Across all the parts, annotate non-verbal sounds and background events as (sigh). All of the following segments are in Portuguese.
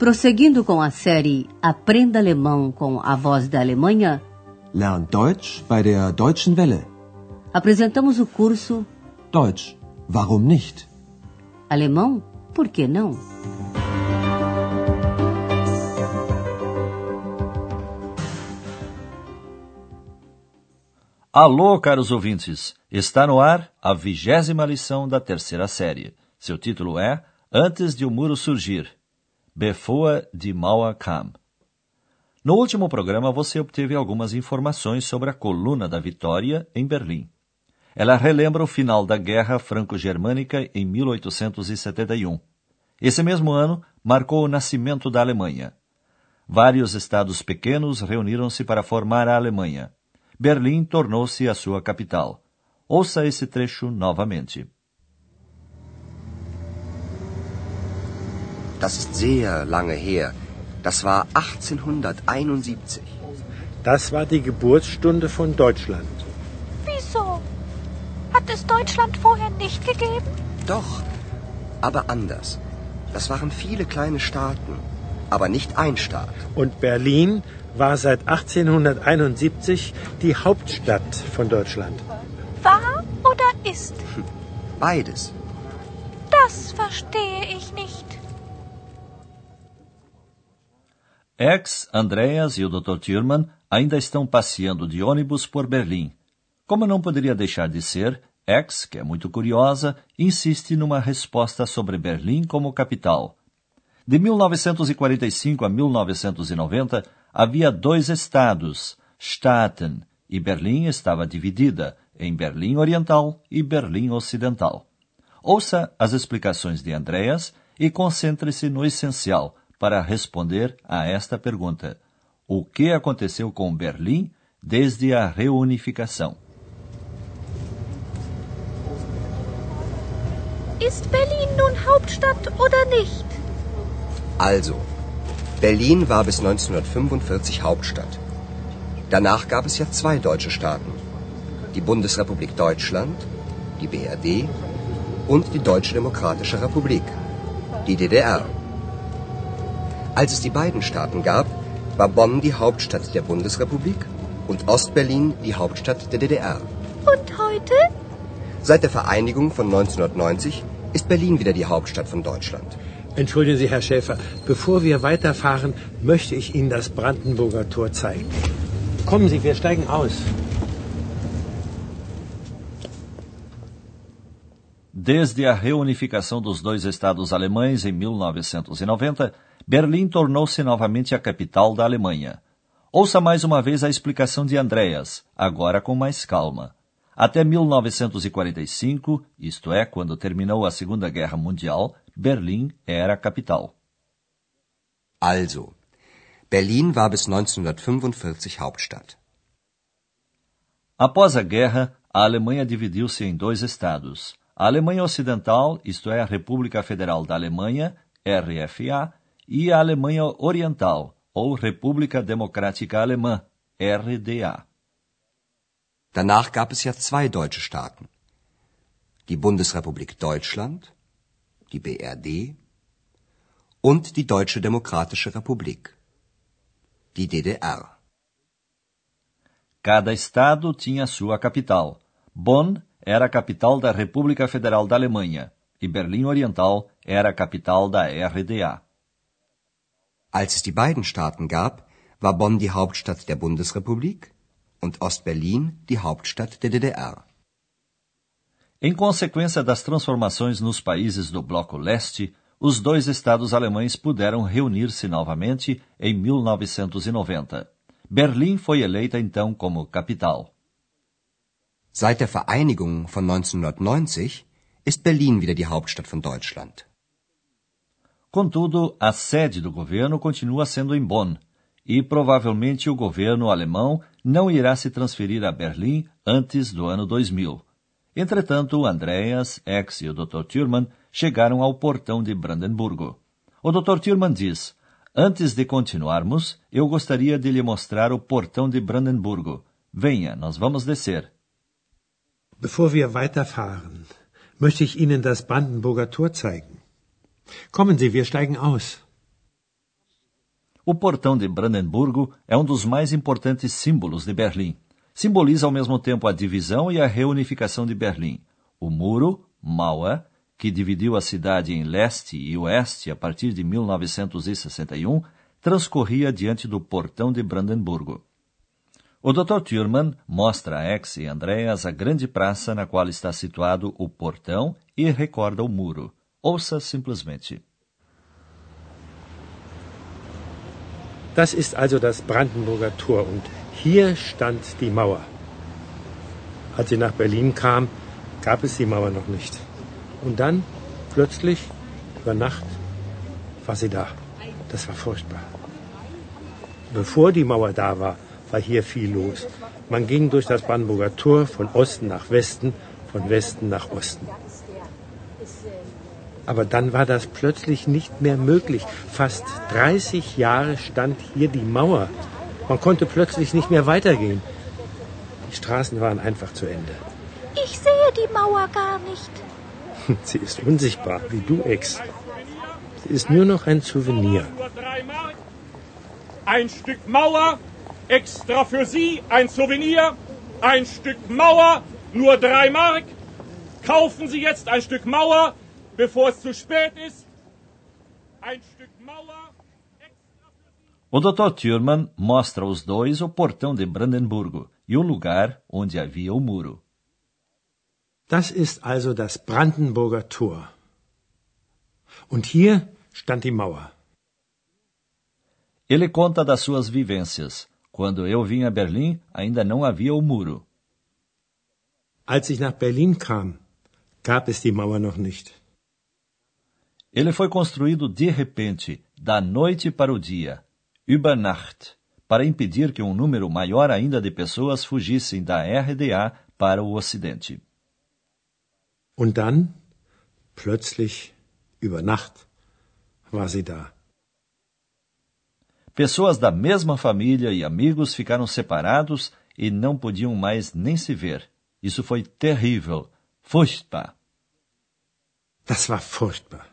Prosseguindo com a série Aprenda Alemão com a Voz da Alemanha, Lern Deutsch bei der Deutschen Welle. apresentamos o curso Deutsch, warum nicht? Alemão, por que não? Alô, caros ouvintes! Está no ar a vigésima lição da terceira série. Seu título é Antes de o Muro Surgir. Bevor die Mauer kam. No último programa, você obteve algumas informações sobre a Coluna da Vitória em Berlim. Ela relembra o final da Guerra Franco-Germânica em 1871. Esse mesmo ano marcou o nascimento da Alemanha. Vários estados pequenos reuniram-se para formar a Alemanha. Berlim tornou-se a sua capital. Ouça esse trecho novamente. Das ist sehr lange her. Das war 1871. Das war die Geburtsstunde von Deutschland. Wieso? Hat es Deutschland vorher nicht gegeben? Doch, aber anders. Das waren viele kleine Staaten, aber nicht ein Staat. Und Berlin war seit 1871 die Hauptstadt von Deutschland. War oder ist? Beides. Das verstehe ich nicht. Ex, Andreas e o Dr. Thurman ainda estão passeando de ônibus por Berlim. Como não poderia deixar de ser, Ex, que é muito curiosa, insiste numa resposta sobre Berlim como capital. De 1945 a 1990, havia dois estados, Staaten, e Berlim estava dividida em Berlim Oriental e Berlim Ocidental. Ouça as explicações de Andreas e concentre-se no essencial para responder a esta pergunta: O que aconteceu com Berlim desde a reunificação? Ist Berlin nun Hauptstadt oder nicht? Also, Berlin war bis 1945 Hauptstadt. Danach gab es ja zwei deutsche Staaten. Die Bundesrepublik Deutschland, die BRD, und die Deutsche Demokratische Republik, die DDR. Als es die beiden Staaten gab, war Bonn die Hauptstadt der Bundesrepublik und Ostberlin die Hauptstadt der DDR. Und heute? Seit der Vereinigung von 1990 ist Berlin wieder die Hauptstadt von Deutschland. Entschuldigen Sie, Herr Schäfer, bevor wir weiterfahren, möchte ich Ihnen das Brandenburger Tor zeigen. Kommen Sie, wir steigen aus. Desde a reunificação dos dois estados alemães em 1990, Berlim tornou-se novamente a capital da Alemanha. Ouça mais uma vez a explicação de Andreas, agora com mais calma. Até 1945, isto é, quando terminou a Segunda Guerra Mundial, Berlim era a capital. Also, Berlin war bis 1945 Hauptstadt. Após a guerra, a Alemanha dividiu-se em dois estados. A Alemanha Ocidental, isto é, a República Federal da Alemanha, RFA, e a Alemanha Oriental, ou República Democrática Alemã, RDA. Danach gab es ja zwei deutsche Staaten. Die Bundesrepublik Deutschland, die BRD und die Deutsche Demokratische Republik, die DDR. Cada estado tinha sua capital. Bonn era a capital da República Federal da Alemanha e Berlim Oriental era a capital da RDA. Als es die beiden Staaten gab, war Bonn die Hauptstadt der Bundesrepublik und Ostberlin die Hauptstadt der DDR. Em consequência das transformações nos países do Bloco Leste, os dois estados alemães puderam reunir-se novamente em 1990. Berlim foi eleita então como capital. Seit der Vereinigung von 1990 ist Berlin wieder die Hauptstadt von Deutschland. Contudo, a sede do governo continua sendo em Bonn, e provavelmente o governo alemão não irá se transferir a Berlim antes do ano 2000. Entretanto, Andreas, Ex e o Dr. Thurman chegaram ao portão de Brandemburgo. O Dr. Thurman diz: Antes de continuarmos, eu gostaria de lhe mostrar o portão de Brandemburgo. Venha, nós vamos descer. Bevor wir weiterfahren, möchte ich Ihnen das Brandenburger Tor zeigen. Kommen Sie, wir steigen aus. O portão de Brandenburgo é um dos mais importantes símbolos de Berlim. Simboliza ao mesmo tempo a divisão e a reunificação de Berlim. O muro, Mauer, que dividiu a cidade em leste e oeste a partir de 1961, transcorria diante do portão de Brandenburgo. O Dr. Thurman mostra a Ex e Andreas a grande praça na qual está situado o portão e recorda o muro. Ouça simplesmente. Das ist also das Brandenburger Tor und hier stand die Mauer. Als sie nach Berlin kam, gab es die Mauer noch nicht. Und dann, plötzlich, über Nacht, war sie da. Das war furchtbar. Bevor die Mauer da war, war hier viel los. Man ging durch das Brandenburger Tor von Osten nach Westen, von Westen nach Osten. Aber dann war das plötzlich nicht mehr möglich. Fast 30 Jahre stand hier die Mauer. Man konnte plötzlich nicht mehr weitergehen. Die Straßen waren einfach zu Ende. Ich sehe die Mauer gar nicht. (laughs) Sie ist unsichtbar, wie du, Ex. Sie ist nur noch ein Souvenir. Ein Stück Mauer, extra für Sie, ein Souvenir. Ein Stück Mauer, nur drei Mark. Kaufen Sie jetzt ein Stück Mauer, bevor es zu spät ist. Ein Stück Mauer. O Dr. Thurman mostra aos dois o portão de Brandenburgo e o lugar onde havia o muro. Das ist also das Brandenburger Tor. Und hier stand die Mauer. Ele conta das suas vivências. Quando eu vim a Berlim, ainda não havia o muro. Als ich nach Berlin kam, gab es die Mauer noch nicht. Ele foi construído de repente, da noite para o dia, über Nacht, para impedir que um número maior ainda de pessoas fugissem da RDA para o Ocidente. Und dann, plötzlich, über Nacht, war sie da. Pessoas da mesma família e amigos ficaram separados e não podiam mais nem se ver. Isso foi terrível, furchtbar. Das war furchtbar.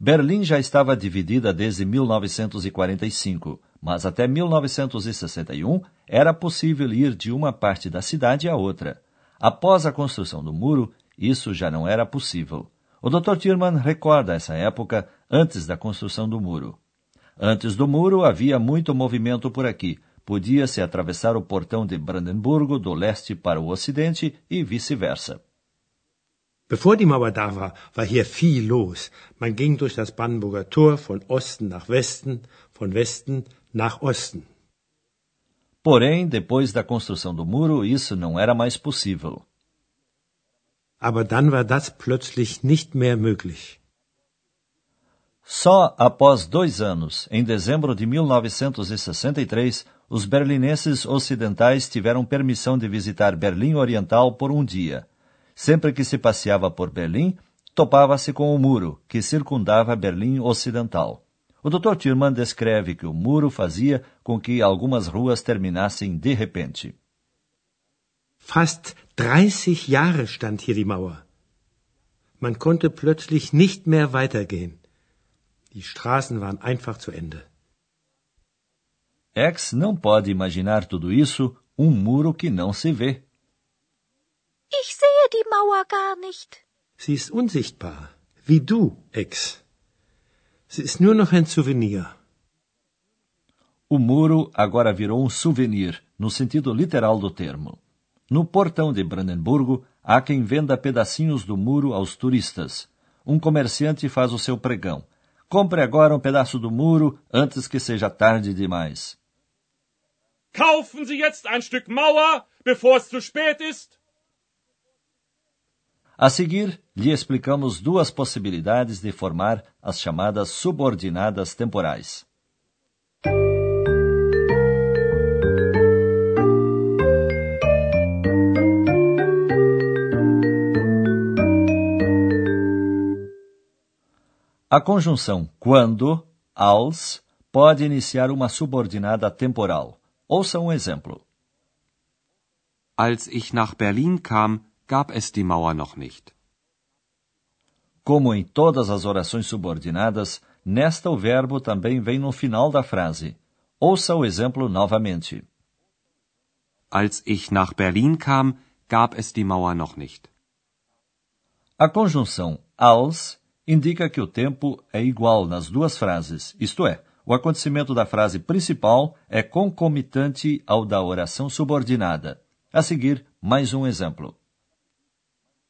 Berlim já estava dividida desde 1945, mas até 1961 era possível ir de uma parte da cidade à outra. Após a construção do muro, isso já não era possível. O Dr. Thurman recorda essa época antes da construção do muro. Antes do muro havia muito movimento por aqui. Podia-se atravessar o portão de Brandenburgo do leste para o ocidente e vice-versa. Bevor die Mauer da war, war hier viel los. Man ging durch das Brandenburger Tor von Osten nach Westen, von Westen nach Osten. Porém, depois da construção do muro, isso não era mais possível. Aber dann war das plötzlich nicht mehr möglich. Só após dois anos, em dezembro de 1963, os berlinenses ocidentais tiveram permissão de visitar Berlim Oriental por um dia. Sempre que se passeava por Berlim, topava-se com o muro, que circundava Berlim Ocidental. O Dr. Thurman descreve que o muro fazia com que algumas ruas terminassem de repente. Fast 30 Jahre stand hier die Mauer. Man konnte plötzlich nicht mehr weitergehen. Die Straßen waren einfach zu Ende. X não pode imaginar tudo isso, um muro que não se vê. Ich sehe die Mauer gar nicht. Sie ist unsichtbar, wie du, Ex. Sie ist nur noch ein Souvenir. O muro agora virou um souvenir, no sentido literal do termo. No portão de Brandenburgo, há quem venda pedacinhos do muro aos turistas. Um comerciante faz o seu pregão. Compre agora um pedaço do muro antes que seja tarde demais. Kaufen Sie jetzt ein Stück Mauer, bevor es zu spät ist. A seguir, lhe explicamos duas possibilidades de formar as chamadas subordinadas temporais. A conjunção quando, als, pode iniciar uma subordinada temporal. Ouça um exemplo. Als ich nach Berlin kam, gab es die Mauer noch nicht. Como em todas as orações subordinadas, nesta o verbo também vem no final da frase. Ouça o exemplo novamente. Als ich nach Berlin kam, gab es die Mauer noch nicht. A conjunção als indica que o tempo é igual nas duas frases, isto é, o acontecimento da frase principal é concomitante ao da oração subordinada. A seguir, mais um exemplo.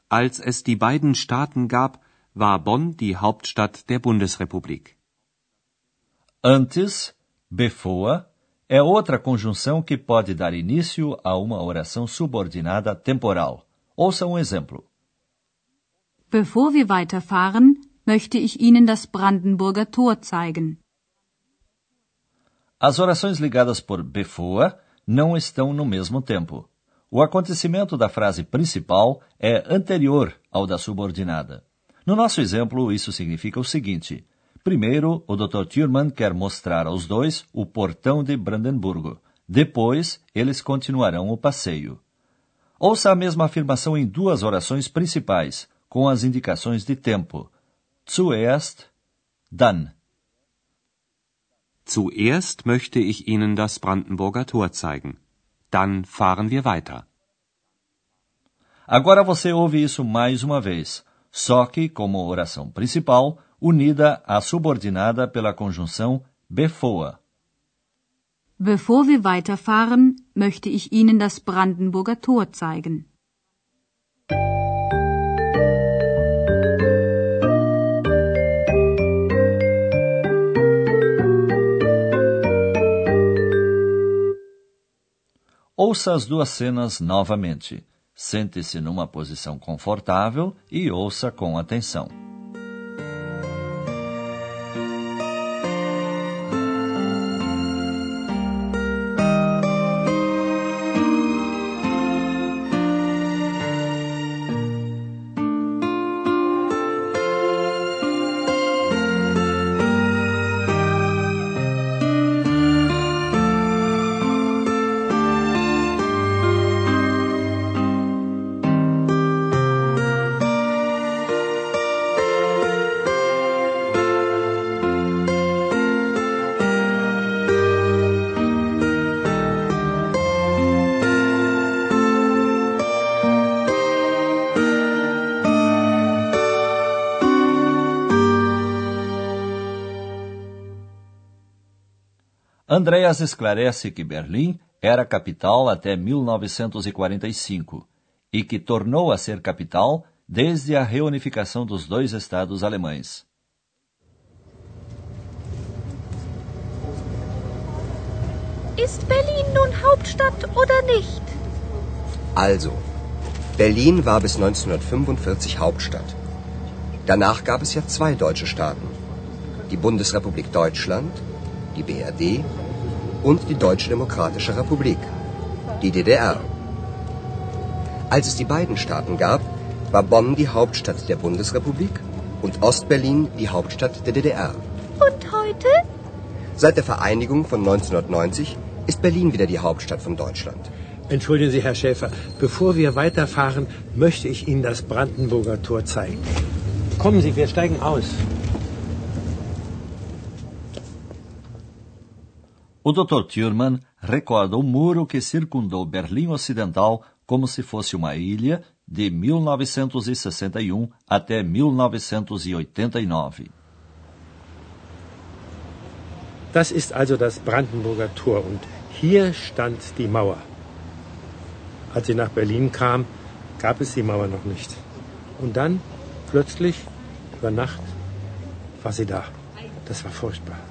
Als es die beiden Staaten gab, war Bonn die Hauptstadt der Bundesrepublik. Antes, before, é outra conjunção que pode dar início a uma oração subordinada temporal. Ouça um exemplo. Bevor wir weiterfahren, möchte ich Ihnen das Brandenburger Tor zeigen. As orações ligadas por before não estão no mesmo tempo. O acontecimento da frase principal é anterior ao da subordinada. No nosso exemplo, isso significa o seguinte: primeiro, o Dr. Thurman quer mostrar aos dois o portão de Brandenburgo. Depois, eles continuarão o passeio. Ouça a mesma afirmação em duas orações principais, com as indicações de tempo. Zuerst, dann. Zuerst möchte ich Ihnen das Brandenburger Tor zeigen. Dann fahren wir weiter. Agora você ouve isso mais uma vez, só que como oração principal, unida à subordinada pela conjunção before. Bevor wir weiterfahren, möchte ich Ihnen das Brandenburger Tor zeigen. Ouça as duas cenas novamente. Sente-se numa posição confortável e ouça com atenção. Andreas esclarece que Berlim era capital até 1945 e que tornou a ser capital desde a reunificação dos dois estados alemães. Ist Berlin nun Hauptstadt oder nicht? Also, Berlin war bis 1945 Hauptstadt. Danach gab es ja zwei deutsche Staaten. Die Bundesrepublik Deutschland, die BRD und die Deutsche Demokratische Republik, die DDR. Als es die beiden Staaten gab, war Bonn die Hauptstadt der Bundesrepublik und Ostberlin die Hauptstadt der DDR. Und heute? Seit der Vereinigung von 1990 ist Berlin wieder die Hauptstadt von Deutschland. Entschuldigen Sie, Herr Schäfer, bevor wir weiterfahren, möchte ich Ihnen das Brandenburger Tor zeigen. Kommen Sie, wir steigen aus. O Dr. Thurman recorda o muro que circundou Berlim Ocidental como se fosse uma ilha de 1961 até 1989. Das ist also das Brandenburger Tor und hier stand die Mauer. Als sie nach Berlin kam, gab es die Mauer noch nicht. Und dann, plötzlich, über Nacht, war sie da. Das war furchtbar.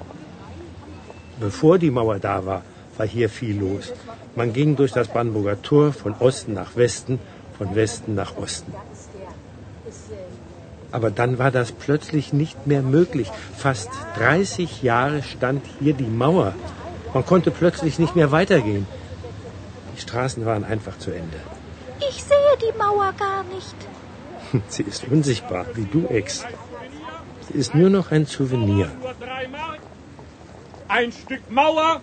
Bevor die Mauer da war, war hier viel los. Man ging durch das Brandenburger Tor von Osten nach Westen, von Westen nach Osten. Aber dann war das plötzlich nicht mehr möglich. Fast 30 Jahre stand hier die Mauer. Man konnte plötzlich nicht mehr weitergehen. Die Straßen waren einfach zu Ende. Ich sehe die Mauer gar nicht. (laughs) Sie ist unsichtbar, wie du, Ex. Sie ist nur noch ein Souvenir. Ein Stück Mauer,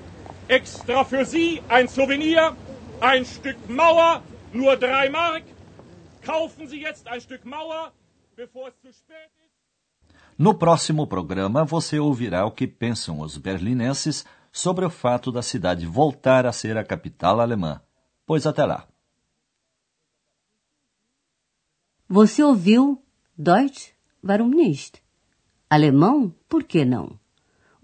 extra für Sie, ein Souvenir. Ein Stück Mauer, nur drei Mark. Kaufen Sie jetzt ein Stück Mauer, bevor es zu spät ist. No próximo programa, você ouvirá o que pensam os berlinenses sobre o fato da cidade voltar a ser a capital alemã. Pois até lá. Você ouviu Deutsch? Warum nicht? Alemão? Por que não?